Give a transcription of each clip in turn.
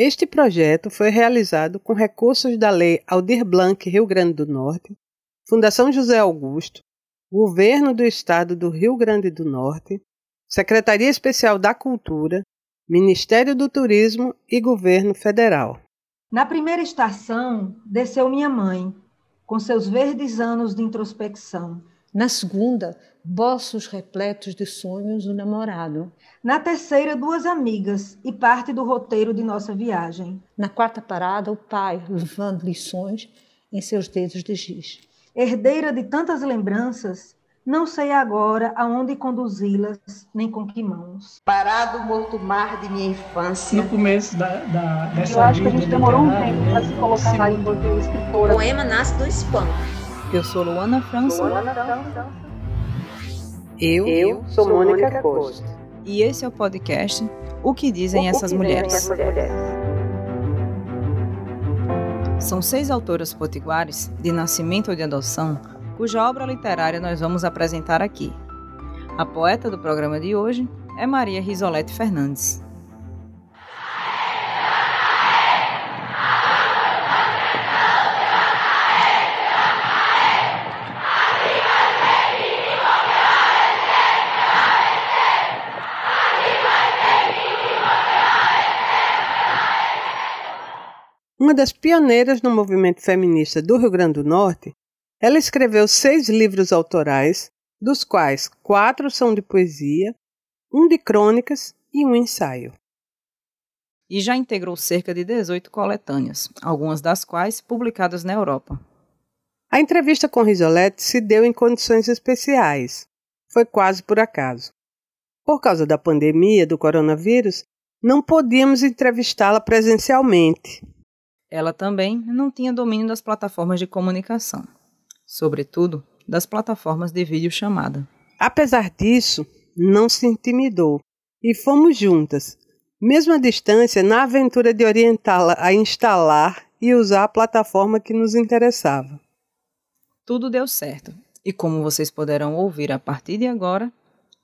Este projeto foi realizado com recursos da Lei Aldir Blanc Rio Grande do Norte, Fundação José Augusto, Governo do Estado do Rio Grande do Norte, Secretaria Especial da Cultura, Ministério do Turismo e Governo Federal. Na primeira estação, desceu minha mãe, com seus verdes anos de introspecção. Na segunda, bolsos repletos de sonhos do namorado. Na terceira, duas amigas e parte do roteiro de nossa viagem. Na quarta parada, o pai levando lições em seus dedos de giz. Herdeira de tantas lembranças, não sei agora aonde conduzi-las, nem com que mãos. Parado morto mar de minha infância. No começo da, da, dessa Eu acho que a gente demorou um tempo para se colocar lá enquanto escritora. O poema nasce do espanto. Eu sou Luana França. Luana França. Eu, Eu sou Mônica Costa. E esse é o podcast O que Dizem, O essas, que mulheres. essas mulheres. São seis autoras potiguares, de nascimento ou de adoção, cuja obra literária nós vamos apresentar aqui. A poeta do programa de hoje é Maria Risolete Fernandes. Uma das pioneiras no movimento feminista do Rio Grande do Norte, ela escreveu seis livros autorais, dos quais quatro são de poesia, um de crônicas e um ensaio. E já integrou cerca de 18 coletâneas, algumas das quais publicadas na Europa. A entrevista com Risolete se deu em condições especiais. Foi quase por acaso. Por causa da pandemia do coronavírus, não podíamos entrevistá-la presencialmente. Ela também não tinha domínio das plataformas de comunicação, sobretudo das plataformas de videochamada. Apesar disso, não se intimidou e fomos juntas, mesmo à distância, na aventura de orientá-la a instalar e usar a plataforma que nos interessava. Tudo deu certo, e como vocês poderão ouvir a partir de agora,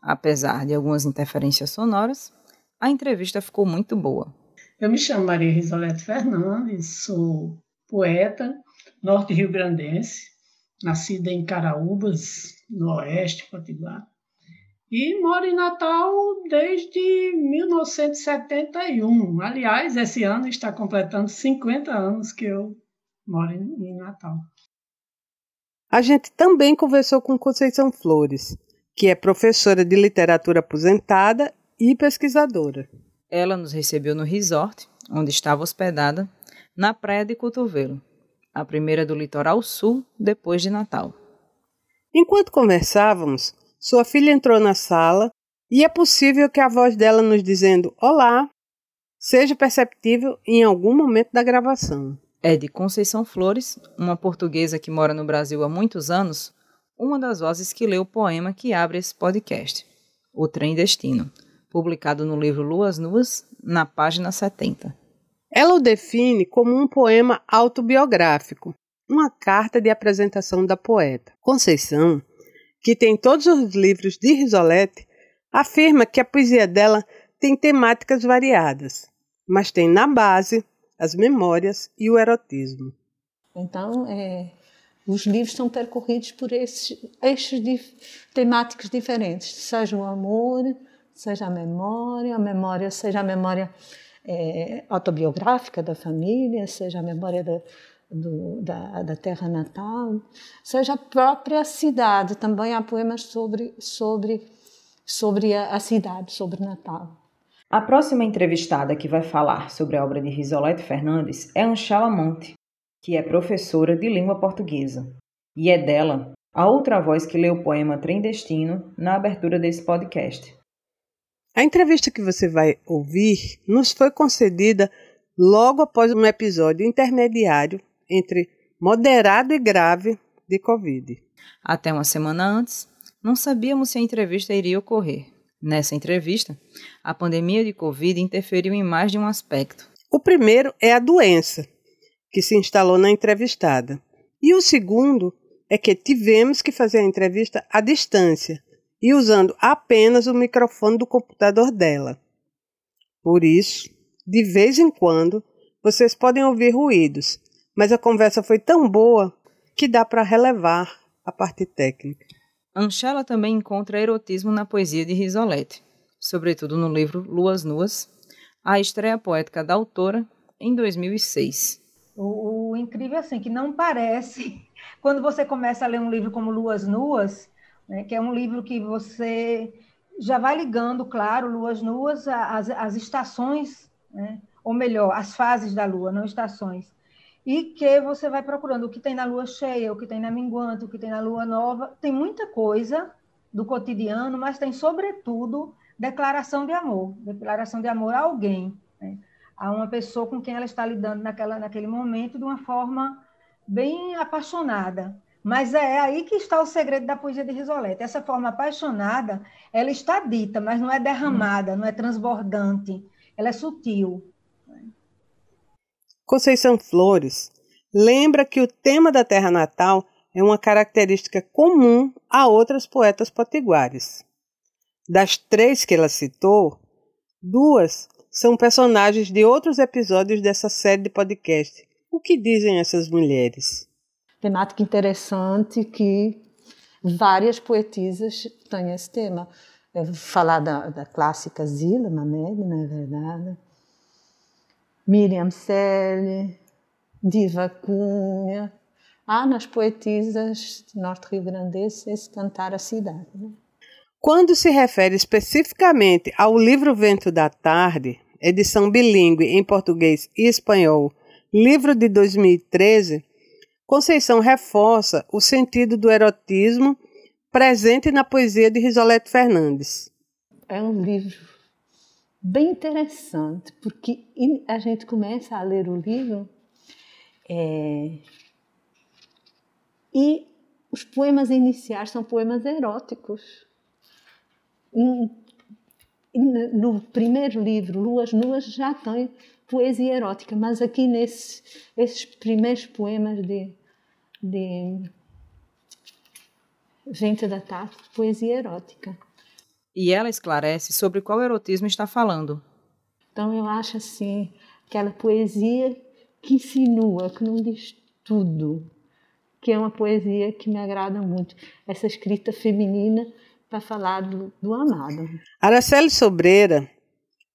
apesar de algumas interferências sonoras, a entrevista ficou muito boa. Eu me chamo Maria Risolete Fernandes, sou poeta norte-rio-grandense, nascida em Caraúbas, no oeste potiguar, e moro em Natal desde 1971. Aliás, esse ano está completando 50 anos que eu moro em Natal. A gente também conversou com Conceição Flores, que é professora de literatura aposentada e pesquisadora. Ela nos recebeu no resort, onde estava hospedada, na Praia de Cotovelo, a primeira do litoral sul depois de Natal. Enquanto conversávamos, sua filha entrou na sala e é possível que a voz dela nos dizendo Olá seja perceptível em algum momento da gravação. É de Conceição Flores, uma portuguesa que mora no Brasil há muitos anos, uma das vozes que leu o poema que abre esse podcast, O Trem Destino, publicado no livro Luas Nuas, na página 70. Ela o define como um poema autobiográfico, uma carta de apresentação da poeta. Conceição, que tem todos os livros de Risolete, afirma que a poesia dela tem temáticas variadas, mas tem na base as memórias e o erotismo. Então, é, os livros são percorridos por esses eixos dif temáticos diferentes, seja o amor, seja a memória, a memória seja a memória é, autobiográfica da família, seja a memória da, do, da, da, terra natal, seja a própria cidade. Também há poemas sobre, sobre, sobre a, a cidade, sobre Natal. A próxima entrevistada que vai falar sobre a obra de Risolete Fernandes é Anchala Monte, que é professora de língua portuguesa. E é dela a outra voz que lê o poema Trem Destino na abertura desse podcast. A entrevista que você vai ouvir nos foi concedida logo após um episódio intermediário entre moderado e grave de Covid. Até uma semana antes, não sabíamos se a entrevista iria ocorrer. Nessa entrevista, a pandemia de Covid interferiu em mais de um aspecto. O primeiro é a doença, que se instalou na entrevistada. E o segundo é que tivemos que fazer a entrevista à distância e usando apenas o microfone do computador dela. Por isso, De vez em quando, vocês podem ouvir ruídos, mas a conversa foi tão boa que dá para relevar a parte técnica. Anchela também encontra erotismo na poesia de Risolete, sobretudo no livro Luas Nuas, a estreia poética da autora em 2006. O, o incrível é assim, que não parece, quando você começa a ler um livro como Luas Nuas, né, que é um livro que você já vai ligando, claro, Luas Nuas, as, as estações, né, ou melhor, as fases da Lua, não estações, e que você vai procurando o que tem na Lua cheia, o que tem na minguante, o que tem na Lua nova, tem muita coisa do cotidiano, mas tem, sobretudo, declaração de amor, declaração de amor a alguém, né? a uma pessoa com quem ela está lidando naquela, naquele momento de uma forma bem apaixonada. Mas é aí que está o segredo da poesia de Risolete. Essa forma apaixonada, ela está dita, mas não é derramada, não é transbordante, ela é sutil. Conceição Flores lembra que o tema da terra natal é uma característica comum a outras poetas potiguares. Das três que ela citou, duas são personagens de outros episódios dessa série de podcast. O que dizem essas mulheres? Temática interessante que várias poetisas têm esse tema. Eu vou falar da, da clássica Zila Mamed, não é verdade? Miriam Selle, Diva Cunha. Há nas poetisas norte-rio-grandenses esse cantar a cidade. Né? Quando se refere especificamente ao livro Vento da Tarde, edição bilíngue em português e espanhol, livro de 2013, Conceição reforça o sentido do erotismo presente na poesia de Risolete Fernandes. É um livro bem interessante, porque a gente começa a ler o livro é, e os poemas iniciais são poemas eróticos no primeiro livro, Luas Nuas, já tem poesia erótica, mas aqui nesses esses primeiros poemas de, de Gente da Tarde, poesia erótica. E ela esclarece sobre qual erotismo está falando. Então eu acho assim, aquela poesia que insinua, que não diz tudo, que é uma poesia que me agrada muito. Essa escrita feminina para falar do, do amado. Araceli Sobreira,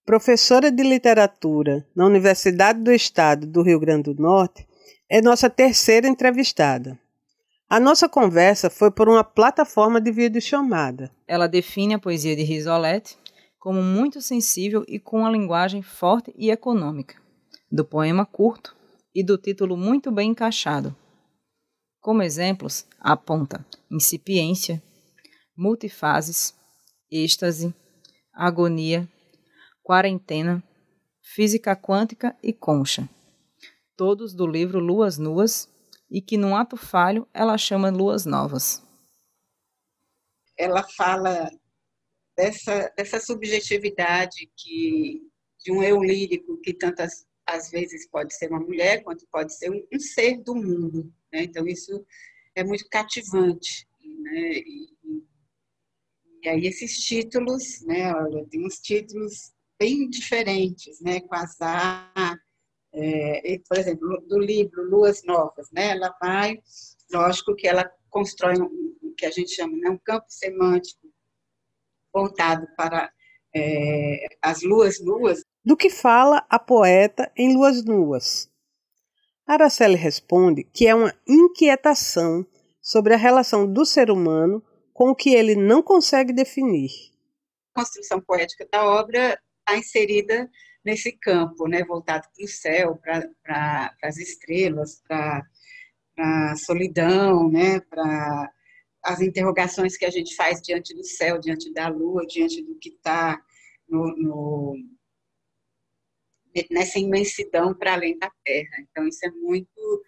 professora de literatura na Universidade do Estado do Rio Grande do Norte, é nossa terceira entrevistada. A nossa conversa foi por uma plataforma de videochamada. Ela define a poesia de Risolete como muito sensível e com uma linguagem forte e econômica, do poema curto e do título muito bem encaixado. Como exemplos, aponta incipiência, multifases, êxtase, agonia, quarentena, física quântica e concha. Todos do livro Luas Nuas, e que num ato falho ela chama Luas Novas. Ela fala dessa, dessa subjetividade que de um eu lírico que tantas às vezes pode ser uma mulher quanto pode ser um, um ser do mundo. Né? Então isso é muito cativante. Né? E, e aí esses títulos, né, olha, tem uns títulos bem diferentes, né, Quasar, é, por exemplo, do livro Luas Novas, né, ela vai, lógico que ela constrói um, o que a gente chama, né, um campo semântico voltado para é, as luas nuas. Do que fala a poeta em Luas Nuas? Araceli responde que é uma inquietação sobre a relação do ser humano com o que ele não consegue definir. A construção poética da obra está inserida nesse campo, né, voltado para o céu, para as estrelas, para a solidão, né, para as interrogações que a gente faz diante do céu, diante da lua, diante do que está no, no, nessa imensidão para além da Terra. Então isso é muito,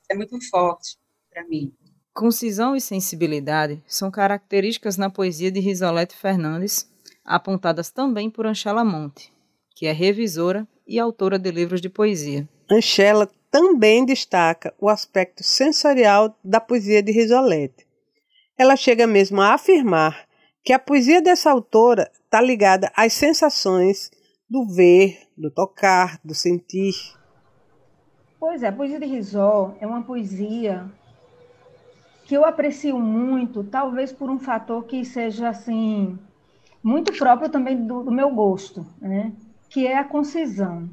isso é muito forte para mim. Concisão e sensibilidade são características na poesia de Risolete Fernandes, apontadas também por Anchela Monte, que é revisora e autora de livros de poesia. Anchela também destaca o aspecto sensorial da poesia de Risolete. Ela chega mesmo a afirmar que a poesia dessa autora está ligada às sensações do ver, do tocar, do sentir. Pois é, a poesia de Rizó é uma poesia que eu aprecio muito, talvez por um fator que seja assim muito próprio também do, do meu gosto, né? que é a concisão.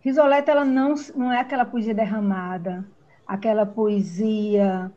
Risoleta ela não, não é aquela poesia derramada, aquela poesia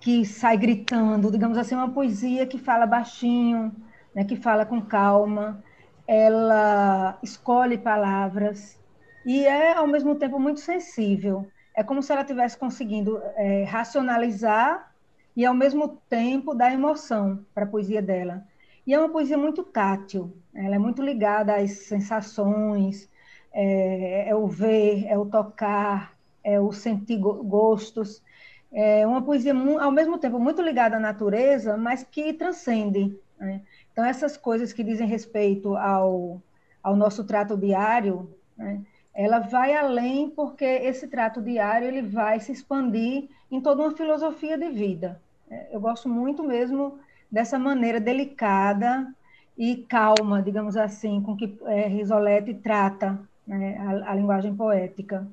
que sai gritando, digamos assim, uma poesia que fala baixinho, né, que fala com calma, ela escolhe palavras e é ao mesmo tempo muito sensível. É como se ela estivesse conseguindo é, racionalizar e ao mesmo tempo dar emoção para a poesia dela. E é uma poesia muito tátil, ela é muito ligada às sensações, é, é o ver, é o tocar, é o sentir gostos. É uma poesia, ao mesmo tempo, muito ligada à natureza, mas que transcende. Né? Então, essas coisas que dizem respeito ao, ao nosso trato diário, né? ela vai além porque esse trato diário ele vai se expandir em toda uma filosofia de vida. É, eu gosto muito mesmo dessa maneira delicada e calma, digamos assim, com que é, Risoletti trata né, a, a linguagem poética.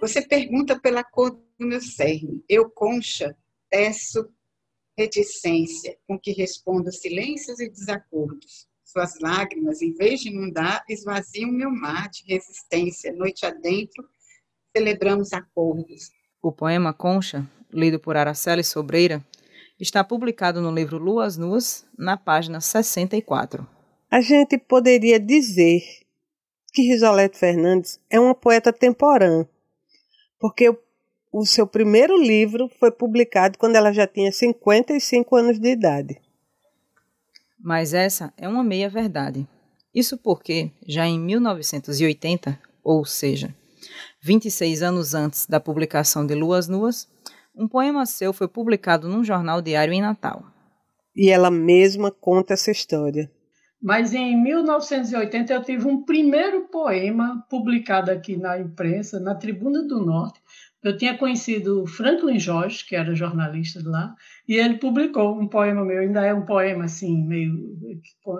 Você pergunta pela cor do meu cerne. Eu, concha, teço reticência, com que respondo silêncios e desacordos. Suas lágrimas, em vez de inundar, esvaziam meu mar de resistência. Noite adentro, celebramos acordos. O poema Concha, lido por Araceli Sobreira, está publicado no livro Luas Nuas, na página 64. A gente poderia dizer que Risolete Fernandes é uma poeta temporã, porque o, seu primeiro livro foi publicado quando ela já tinha 55 anos de idade. Mas essa é uma meia-verdade. Isso porque, já em 1980, ou seja, 26 anos antes da publicação de Luas Nuas, um poema seu foi publicado num jornal diário em Natal. E ela mesma conta essa história. Mas em 1980 eu tive um primeiro poema publicado aqui na imprensa, na Tribuna do Norte. Eu tinha conhecido Franklin Jorge, que era jornalista de lá, e ele publicou um poema meu, ainda é um poema assim, meio,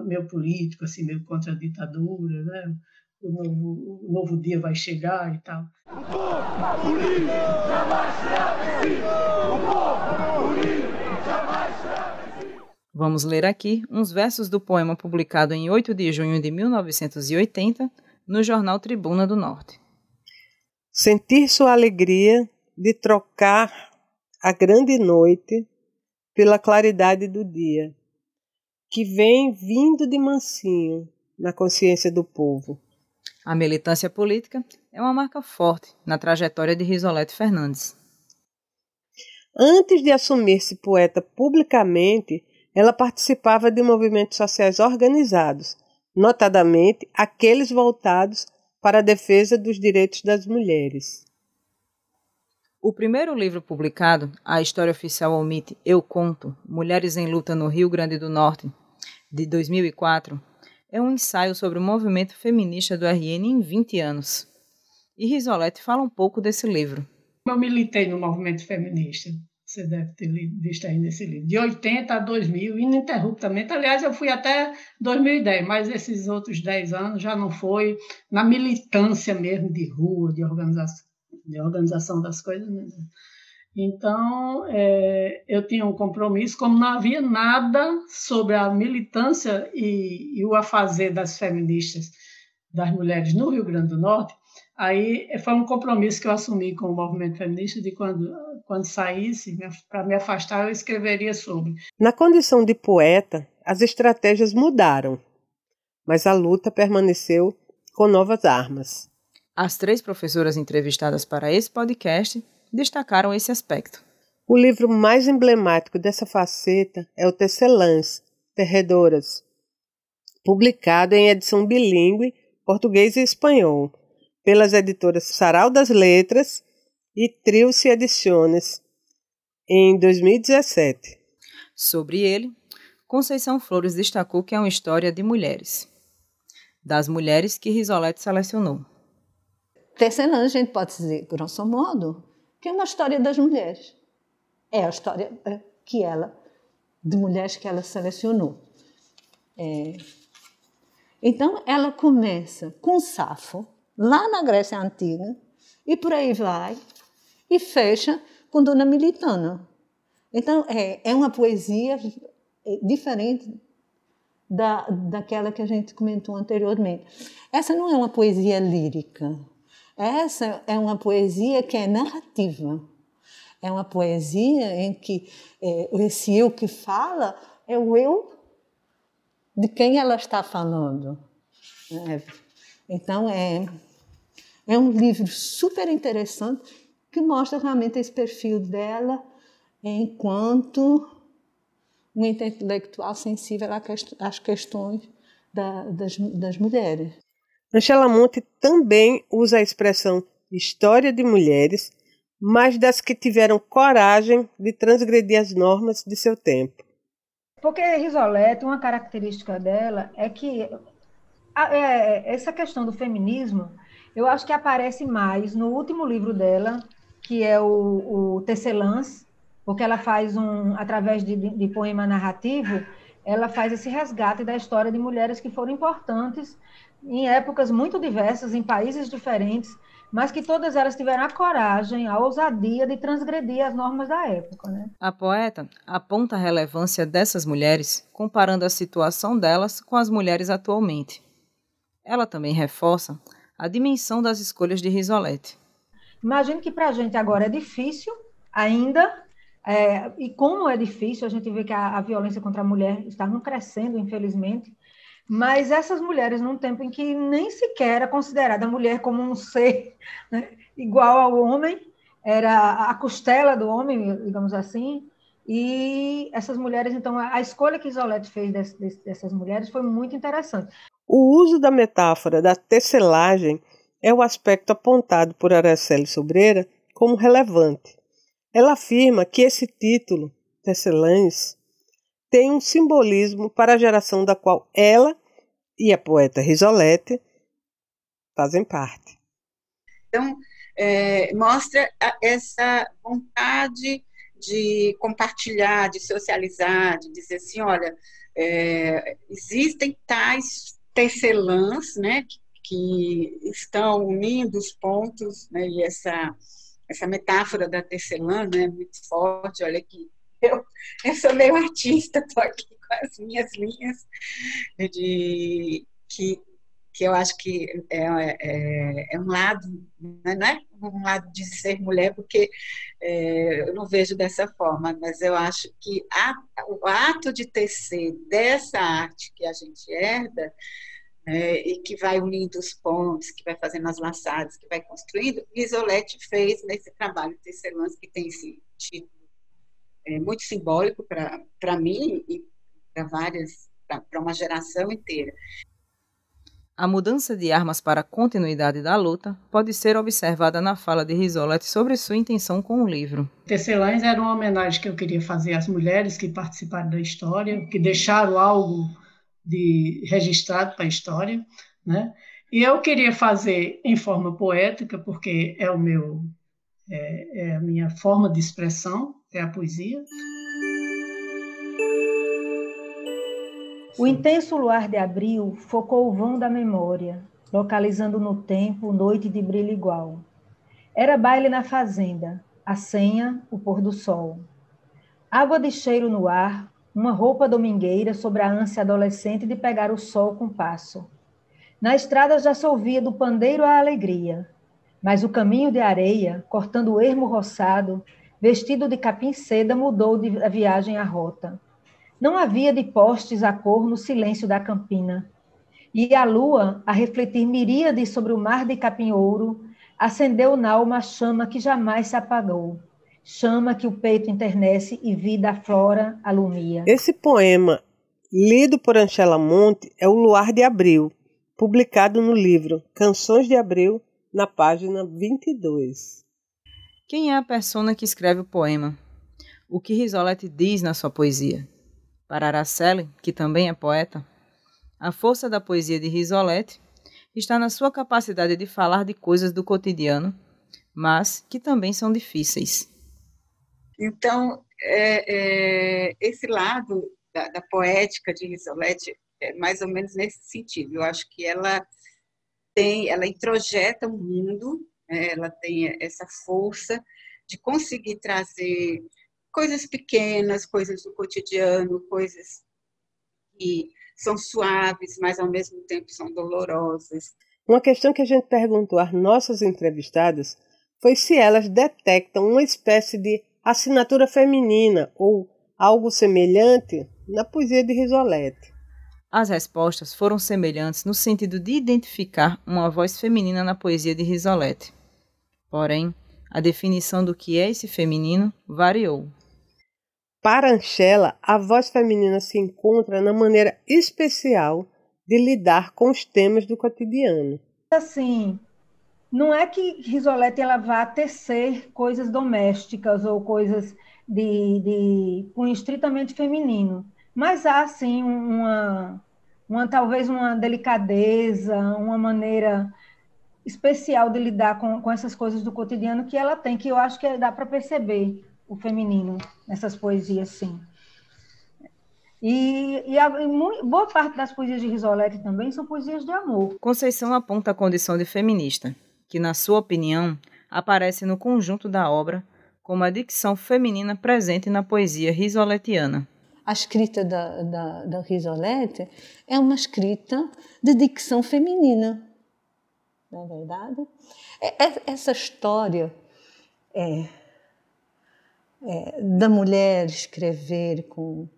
meio político, assim, meio contra a ditadura, né? O novo, o novo dia vai chegar e tal. O povo unido jamais será vencido! O povo unido jamais será Vamos ler aqui uns versos do poema publicado em 8 de junho de 1980 no jornal Tribuna do Norte. Sentir sua alegria de trocar a grande noite pela claridade do dia, que vem vindo de mansinho na consciência do povo. A militância política é uma marca forte na trajetória de Risolete Fernandes. Antes de assumir-se poeta publicamente, ela participava de movimentos sociais organizados, notadamente aqueles voltados para a defesa dos direitos das mulheres. O primeiro livro publicado, A História Oficial Omite Eu Conto, Mulheres em Luta no Rio Grande do Norte, de 2004, é um ensaio sobre o movimento feminista do RN em 20 anos. E Risolete fala um pouco desse livro. Eu militei no movimento feminista você deve ter visto aí nesse livro, de 80 a 2000, ininterruptamente. Aliás, eu fui até 2010, mas esses outros 10 anos já não foi na militância mesmo de rua, de organização, de organização das coisas. Né? Então, é, eu tinha um compromisso, como não havia nada sobre a militância e, e o afazer das feministas, das mulheres no Rio Grande do Norte, Aí foi um compromisso que eu assumi com o movimento feminista de quando, quando saísse, para me afastar, eu escreveria sobre. Na condição de poeta, as estratégias mudaram, mas a luta permaneceu com novas armas. As três professoras entrevistadas para esse podcast destacaram esse aspecto. O livro mais emblemático dessa faceta é o Tecelãs, Terredoras, publicado em edição bilíngue, português e espanhol pelas editoras Sarau das Letras e Trilce Ediciones, em 2017. Sobre ele, Conceição Flores destacou que é uma história de mulheres, das mulheres que Risolete selecionou. Tecelã, a gente pode dizer, grosso modo, que é uma história das mulheres. É a história é, que ela, de mulheres que ela selecionou. É. Então, ela começa com Safo, lá na Grécia Antiga, e por aí vai, e fecha com Dona Militana. Então, é, é uma poesia diferente da, daquela que a gente comentou anteriormente. Essa não é uma poesia lírica, essa é uma poesia que é narrativa. É uma poesia em que é, esse eu que fala é o eu de quem ela está falando. É, então, é, é um livro super interessante que mostra realmente esse perfil dela enquanto um intelectual sensível às questões da, das, das mulheres. Angela Monte também usa a expressão história de mulheres, mas das que tiveram coragem de transgredir as normas de seu tempo. Porque Risolete, uma característica dela é que é, essa questão do feminismo, eu acho que aparece mais no último livro dela, que é o, o Tecelãs, porque ela faz um, através de, de, poema narrativo, ela faz esse resgate da história de mulheres que foram importantes em épocas muito diversas, em países diferentes, mas que todas elas tiveram a coragem, a ousadia de transgredir as normas da época. Né? A poeta aponta a relevância dessas mulheres, comparando a situação delas com as mulheres atualmente. Ela também reforça a dimensão das escolhas de Risolete. Imagino que para a gente agora é difícil ainda é, e como é difícil, a gente vê que a, a, violência contra a mulher está crescendo, infelizmente. Mas essas mulheres, num tempo em que nem sequer era considerada a mulher como um ser né, igual ao homem, era a costela do homem, digamos assim, e essas mulheres, então, a escolha que Isolete fez dessas mulheres foi muito interessante. O uso da metáfora da tecelagem é o aspecto apontado por Araceli Sobreira como relevante. Ela afirma que esse título, Tecelães, tem um simbolismo para a geração da qual ela e a poeta Risolete fazem parte. Então, é, mostra essa vontade de compartilhar, de socializar, de dizer assim, olha, é, existem tais tecelãs, né, que, que estão unindo os pontos, né, e essa essa metáfora da tecelã, né, muito forte, olha aqui, eu, eu sou meio artista, estou aqui as minhas linhas de que, que eu acho que é, é, é um lado, né, não é um lado de ser mulher, porque é, eu não vejo dessa forma, mas eu acho que a, o ato de tecer dessa arte que a gente herda é, e que vai unindo os pontos, que vai fazendo as laçadas, que vai construindo. Isolete fez nesse trabalho Tecelãs, que tem esse título é, muito simbólico para mim e para várias, para uma geração inteira. A mudança de armas para a continuidade da luta pode ser observada na fala de Risolete sobre sua intenção com o livro. Tecelãs era uma homenagem que eu queria fazer às mulheres que participaram da história, que deixaram algo de registrado para a história, né? E eu queria fazer em forma poética, porque é o meu é, é a minha forma de expressão, é a poesia. O intenso luar de abril focou o vão da memória, localizando no tempo noite de brilho igual. Era baile na fazenda, a senha, o pôr do sol. Água de cheiro no ar, uma roupa domingueira sobre a ânsia adolescente de pegar o sol com passo. Na estrada já se ouvia do pandeiro a alegria, mas o caminho de areia, cortando o ermo roçado, vestido de capim seda, mudou de viagem a rota. Não havia de postes a cor no silêncio da campina. E a lua, a refletir miríades sobre o mar de capim ouro, acendeu na alma a chama que jamais se apagou chama que o peito internece e vida aflora, alumia. Esse poema, lido por Anchela Monte, é o Luar de Abril, publicado no livro Canções de Abril, na página 22. Quem é a persona que escreve o poema? O que Risolete diz na sua poesia? Para Araceli, que também é poeta, a força da poesia de Risolete está na sua capacidade de falar de coisas do cotidiano, mas que também são difíceis. Então, é, é, esse lado da, da, poética de Risolete é mais ou menos nesse sentido. Eu acho que ela tem, ela introjeta o mundo, né? ela tem essa força de conseguir trazer coisas pequenas, coisas do cotidiano, coisas que são suaves, mas ao mesmo tempo são dolorosas. Uma questão que a gente perguntou às nossas entrevistadas foi se elas detectam uma espécie de assinatura feminina ou algo semelhante na poesia de Risolete. As respostas foram semelhantes no sentido de identificar uma voz feminina na poesia de Risolete. Porém, a definição do que é esse feminino variou. Para Anchela, a voz feminina se encontra na maneira especial de lidar com os temas do cotidiano. Assim, não é que Risolete ela vá tecer coisas domésticas ou coisas de, de cunho estritamente feminino, mas há sim uma, uma talvez uma delicadeza, uma maneira especial de lidar com, com essas coisas do cotidiano que ela tem, que eu acho que dá para perceber o feminino nessas poesias, sim. E, e, a, e, boa parte das poesias de Risolete também são poesias de amor. Conceição aponta a condição de feminista, que, na sua opinião, aparece no conjunto da obra como a dicção feminina presente na poesia risoletiana. A escrita da, da, da Risolete é uma escrita de dicção feminina, não é verdade? É, é, essa história é, é, da mulher escrever com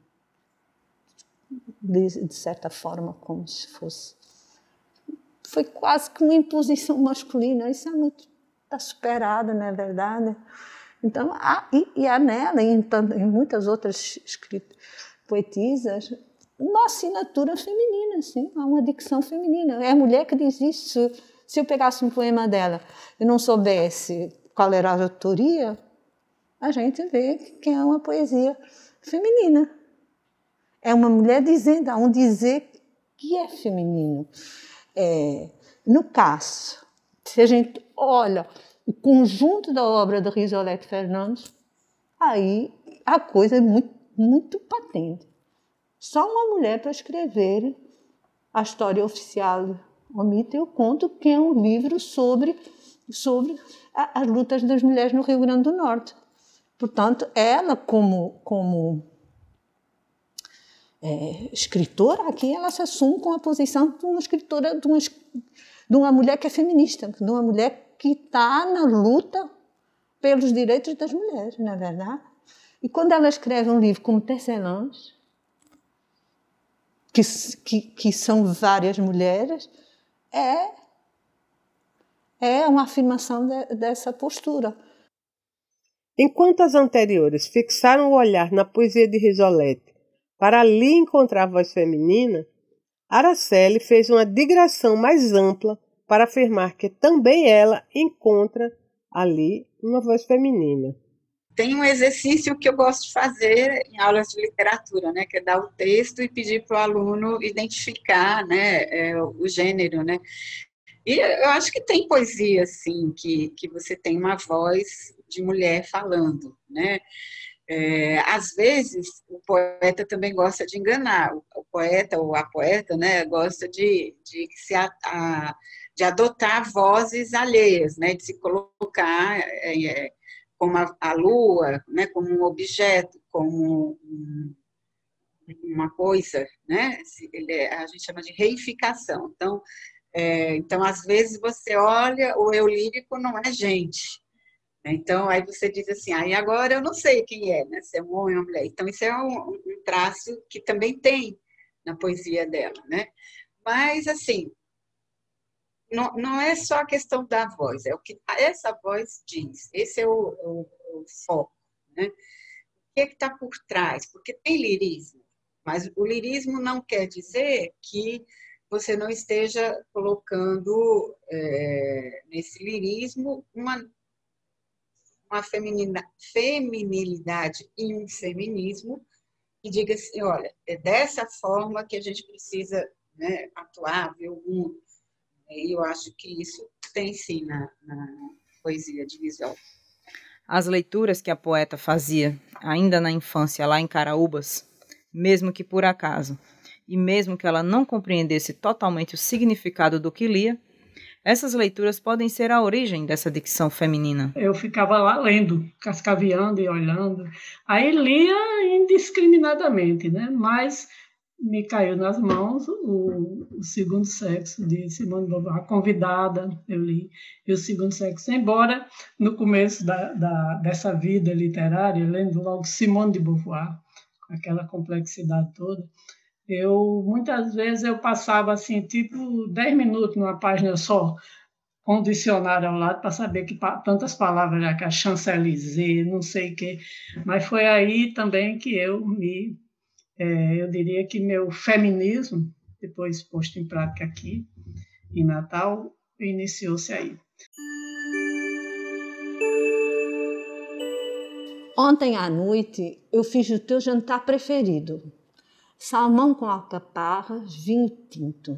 de, de, certa forma como se fosse foi quase que uma imposição masculina. Isso é muito está superado não é verdade? Então há, e, e há nela e em, em muitas outras escritas poetisas uma assinatura feminina sim há uma dicção feminina. É a mulher que diz isso. Se eu pegasse um poema dela e não soubesse qual era a autoria a gente vê que é uma poesia feminina. É uma mulher dizendo, há um dizer que é feminino. É, no caso, se a gente olha o conjunto da obra de Risolete Fernandes, aí a coisa é muito, muito patente. Só uma mulher para escrever a história oficial o conto que é um livro sobre, sobre as lutas das mulheres no Rio Grande do Norte. Portanto, ela, como, como é, escritora, aqui ela se assume com a posição de uma escritora, de uma, de uma mulher que é feminista, de uma mulher que está na luta pelos direitos das mulheres, não é verdade? E quando ela escreve um livro como Tecelãs, que, que, que são várias mulheres, é, é uma afirmação de, dessa postura. Enquanto as anteriores fixaram o olhar na poesia de Risolete para ali encontrar a voz feminina, Araceli fez uma digressão mais ampla para afirmar que também ela encontra ali uma voz feminina. Tem um exercício que eu gosto de fazer em aulas de literatura, né, que é dar o texto e pedir para o aluno identificar, né, é, o gênero, né. E eu acho que tem poesia, assim, que, que você tem uma voz de mulher falando, né? É, às vezes o poeta também gosta de enganar, o, poeta ou a poeta, né, gosta de, de se a, a, de adotar vozes alheias, né, de se colocar é, é como a, a, lua, né, como um objeto, como um, uma coisa, né, é, a gente chama de reificação. Então, é, então às vezes você olha o eu lírico não é gente, então, aí você diz assim, aí ah, agora eu não sei quem é, né? Se é um homem ou uma mulher. Então, isso é um, um traço que também tem na poesia dela, né? Mas, assim, não, não é só a questão da voz, é o que essa voz diz. Esse é o, o, o foco, né? O que é está por trás? Porque tem lirismo, mas o lirismo não quer dizer que você não esteja colocando é, nesse lirismo uma uma feminilidade e um feminismo e diga assim, olha, é dessa forma que a gente precisa né, atuar, ver o mundo. E eu acho que isso tem sim na, na poesia de visual. As leituras que a poeta fazia ainda na infância lá em Caraúbas, mesmo que por acaso, e mesmo que ela não compreendesse totalmente o significado do que lia, essas leituras podem ser a origem dessa dicção feminina. Eu ficava lá lendo, cascaveando e olhando. Aí lia indiscriminadamente, né? Mas me caiu nas mãos o, o Segundo Sexo de Simone Beauvoir, convidada, eu li, e o Segundo Sexo, embora no começo da, da, dessa vida literária, lendo logo Simone de Beauvoir, com aquela complexidade toda, eu muitas vezes eu passava assim tipo 10 minutos numa página só com o dicionário ao lado para saber que tantas palavras já que a Champs-Élysées, não sei o quê. Mas foi aí também que eu me, é, eu diria que meu feminismo, depois posto em prática aqui em Natal, iniciou-se aí. Ontem à noite eu fiz o teu jantar preferido salmão com alcaparras, vinho tinto.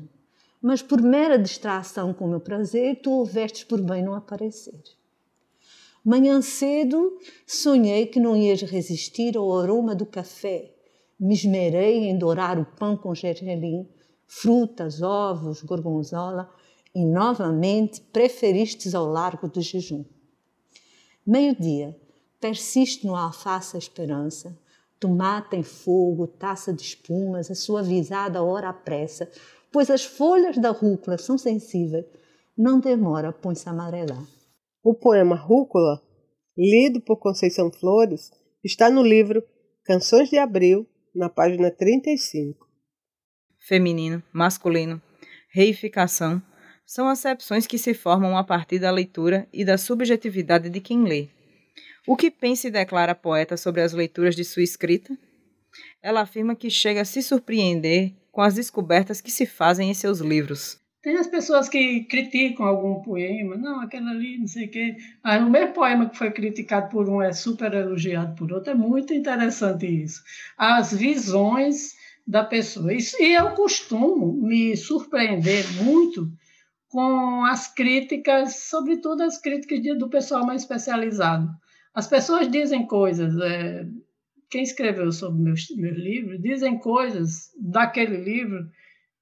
Mas por mera distração com o meu prazer, tu houvestes por bem não aparecer. Manhã cedo sonhei que não ias resistir ao aroma do café. Me esmerei em dourar o pão com gergelim, frutas, ovos, gorgonzola e novamente preferistes ao largo do jejum. Meio-dia, persiste no alface a esperança, tomate em fogo, taça de espumas, a sua visada hora à pressa, pois as folhas da rúcula são sensíveis, não demora, põe-se a amarelar. O poema Rúcula, lido por Conceição Flores, está no livro Canções de Abril, na página 35. Feminino, masculino, reificação são acepções que se formam a partir da leitura e da subjetividade de quem lê. O que pensa e declara a poeta sobre as leituras de sua escrita? Ela afirma que chega a se surpreender com as descobertas que se fazem em seus livros. Tem as pessoas que criticam algum poema, não, aquela ali, não sei o quê. Aí o mesmo poema que foi criticado por um é super elogiado por outro. É muito interessante isso. As visões da pessoa. Isso, e eu costumo me surpreender muito com as críticas, sobretudo as críticas do pessoal mais especializado. As pessoas dizem coisas, é, quem escreveu sobre meus, meus livros, dizem coisas daquele livro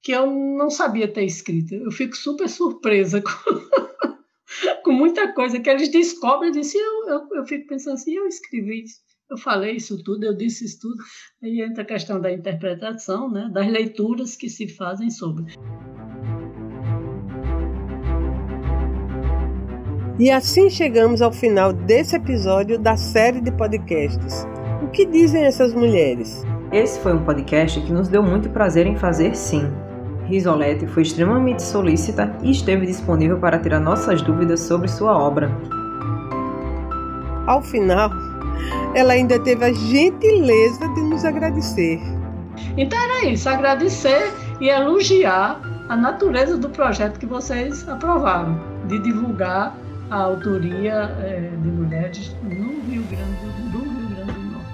que eu não sabia ter escrito. Eu fico super surpresa com, com muita coisa que eles descobrem. Eu, disse, eu, eu, eu fico pensando assim, eu escrevi isso. Eu falei isso tudo, eu disse isso tudo. Aí entra a questão da interpretação, né, das leituras que se fazem sobre. E assim chegamos ao final desse episódio da série de podcasts. O que dizem essas mulheres? Esse foi um podcast que nos deu muito prazer em fazer, sim. Risolete foi extremamente solícita e esteve disponível para tirar nossas dúvidas sobre sua obra. Ao final, ela ainda teve a gentileza de nos agradecer. Então era isso, agradecer e elogiar a natureza do projeto que vocês aprovaram, de divulgar a autoria é, de mulheres no Rio Grande do, Rio Grande do Norte.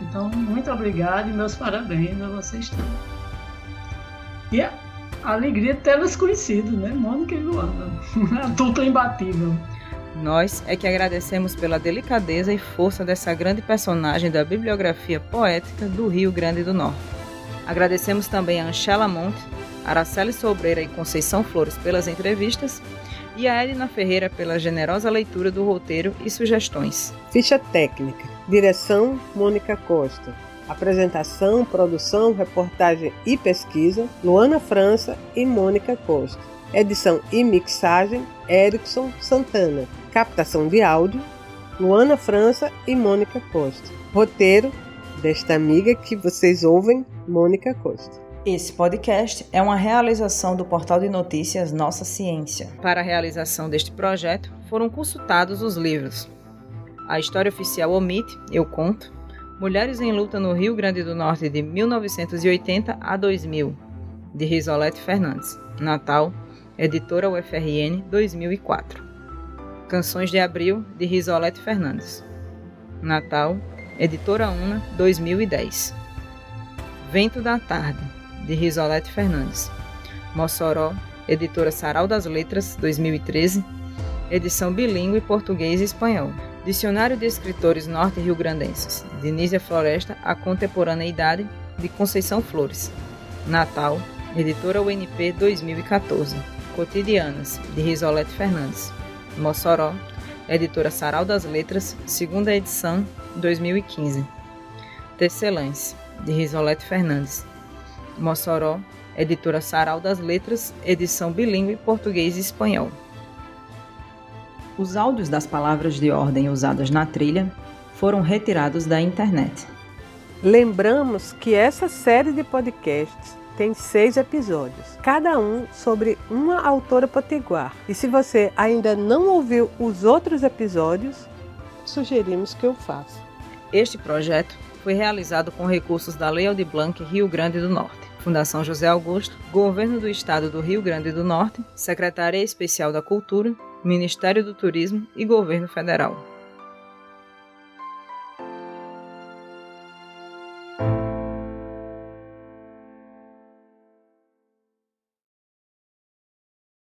Então, muito obrigado e meus parabéns a vocês todos. E a alegria de tê-las conhecido, né? Mônica e Luana, a dupla imbatível. Nós é que agradecemos pela delicadeza e força dessa grande personagem da bibliografia poética do Rio Grande do Norte. Agradecemos também a Anchela Monte, Araceli Sobreira e Conceição Flores pelas entrevistas e a Edna Ferreira pela generosa leitura do roteiro e sugestões. Ficha técnica. Direção Mônica Costa. Apresentação, produção, reportagem e pesquisa Luana França e Mônica Costa. Edição e mixagem Erickson Santana. Captação de áudio Luana França e Mônica Costa. Roteiro desta amiga que vocês ouvem, Mônica Costa. Esse podcast é uma realização do portal de notícias Nossa Ciência. Para a realização deste projeto, foram consultados os livros A História Oficial Omite, Eu Conto, Mulheres em Luta no Rio Grande do Norte de 1980 a 2000, de Risolete Fernandes, Natal, editora UFRN 2004. Canções de Abril, de Risolete Fernandes, Natal, editora UNA 2010. Vento da Tarde, de Risolete Fernandes. Mossoró, editora Sarau das Letras, 2013. Edição bilíngue português e espanhol. Dicionário de Escritores Norte-Rio-Grandenses, de Nízia Floresta, A Contemporaneidade, de Conceição Flores. Natal, editora UNP 2014. Cotidianas, de Risolete Fernandes. Mossoró, editora Sarau das Letras, segunda edição, 2015. Tecelãs, de Risolete Fernandes. Mossoró, editora Sarau das Letras, edição bilíngue português e espanhol. Os áudios das palavras de ordem usadas na trilha foram retirados da internet. Lembramos que essa série de podcasts tem seis episódios, cada um sobre uma autora potiguar. E se você ainda não ouviu os outros episódios, sugerimos que eu faça. Este projeto foi realizado com recursos da Lei Aldir Blanc Rio Grande do Norte. Fundação José Augusto, Governo do Estado do Rio Grande do Norte, Secretaria Especial da Cultura, Ministério do Turismo e Governo Federal.